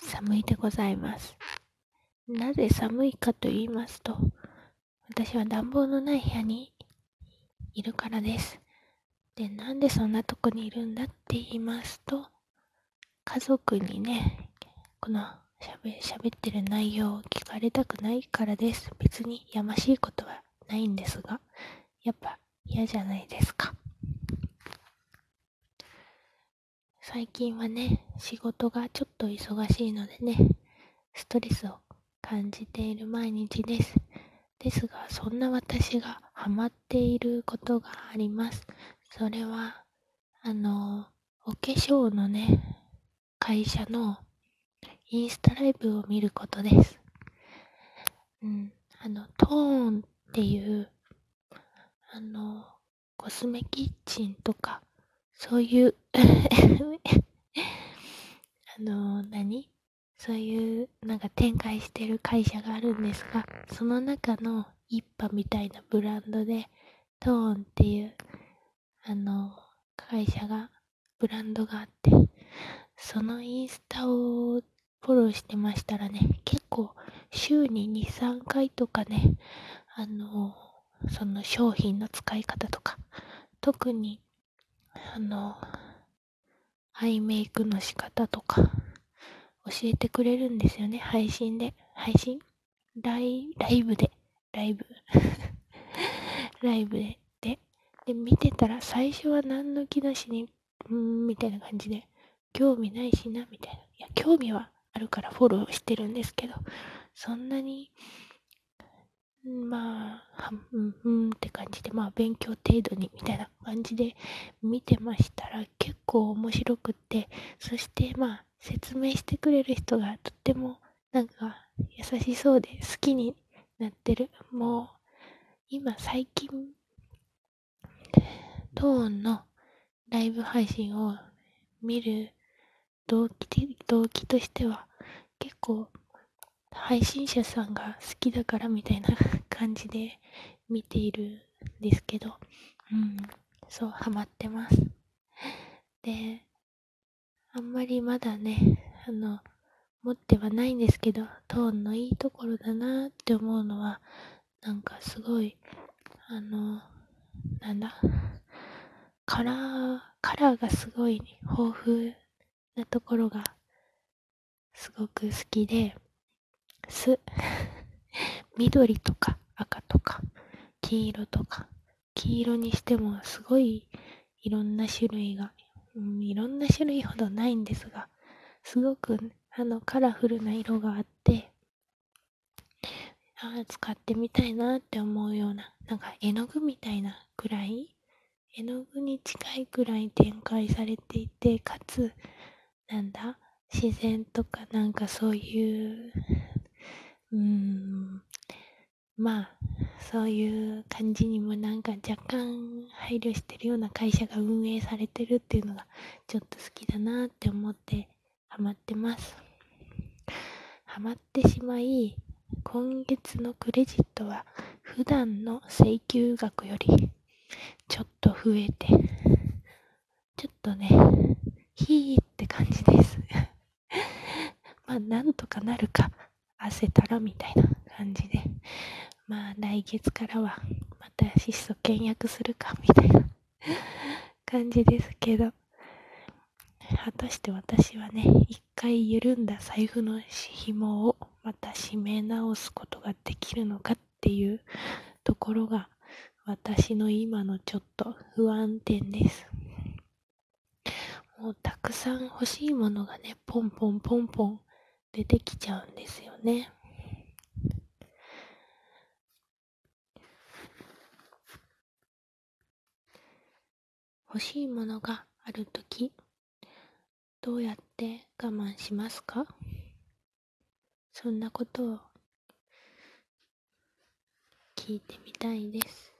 寒いでございます。なぜ寒いかと言いますと、私は暖房のない部屋にいるからです。で、なんでそんなとこにいるんだって言いますと、家族にね、この喋喋ってる内容を聞かれたくないからです。別にやましいことはないんですが、やっぱ嫌じゃないですか。最近はね、仕事がちょっと忙しいのでね、ストレスを感じている毎日です。ですが、そんな私がハマっていることがあります。それは、あの、お化粧のね、会社のインスタライブを見ることです。うん、あの、トーンっていう、あの、コスメキッチンとか、そういう あの、何？そういう、なんか展開してる会社があるんですが、その中の一派みたいなブランドで、トーンっていう、あの、会社が、ブランドがあって、そのインスタをフォローしてましたらね、結構週に2、3回とかね、あの、その商品の使い方とか、特にあの、アイメイクの仕方とか、教えてくれるんですよね、配信で。配信？ライライブで。ライブ。ライブで。で、で、見てたら最初は何の気なしに、うーん、みたいな感じで、興味ないしな、みたいな。いや、興味はあるからフォローしてるんですけど、そんなにまあ、うん、うんって感じで、まあ勉強程度にみたいな感じで見てましたら結構面白くって、そしてまあ説明してくれる人がとってもなんか優しそうで好きになってる。もう今最近トーンのライブ配信を見る動機動機としては結構配信者さんが好きだからみたいな感じで見ているんですけど、うん、そう、ハマってます。で、あんまりまだね、あの、持ってはないんですけど、トーンのいいところだなって思うのは、なんかすごい、あの、なんだ、カラー、カラーがすごい豊富なところがすごく好きで、す。緑とか赤とか黄色とか黄色にしてもすごいいろんな種類が、うん、いろんな種類ほどないんですがすごくあのカラフルな色があってあ使ってみたいなって思うようななんか絵の具みたいなくらい絵の具に近いくらい展開されていてかつなんだ自然とかなんかそういううーん、まあ、そういう感じにもなんか若干配慮してるような会社が運営されてるっていうのがちょっと好きだなって思ってハマってます。ハマってしまい、今月のクレジットは普段の請求額よりちょっと増えて、ちょっとね、ヒーって感じです。まあ、なんとかなるか。せたらみたいな感じで、まあ来月からはまた質素倹約するかみたいな感じですけど、果たして私はね、一回緩んだ財布の紐をまた締め直すことができるのかっていうところが私の今のちょっと不安点です。もうたくさん欲しいものがね、ポンポンポンポン出てきちゃうんですよね。欲しいものがあるとき、どうやって我慢しますか？そんなことを聞いてみたいです。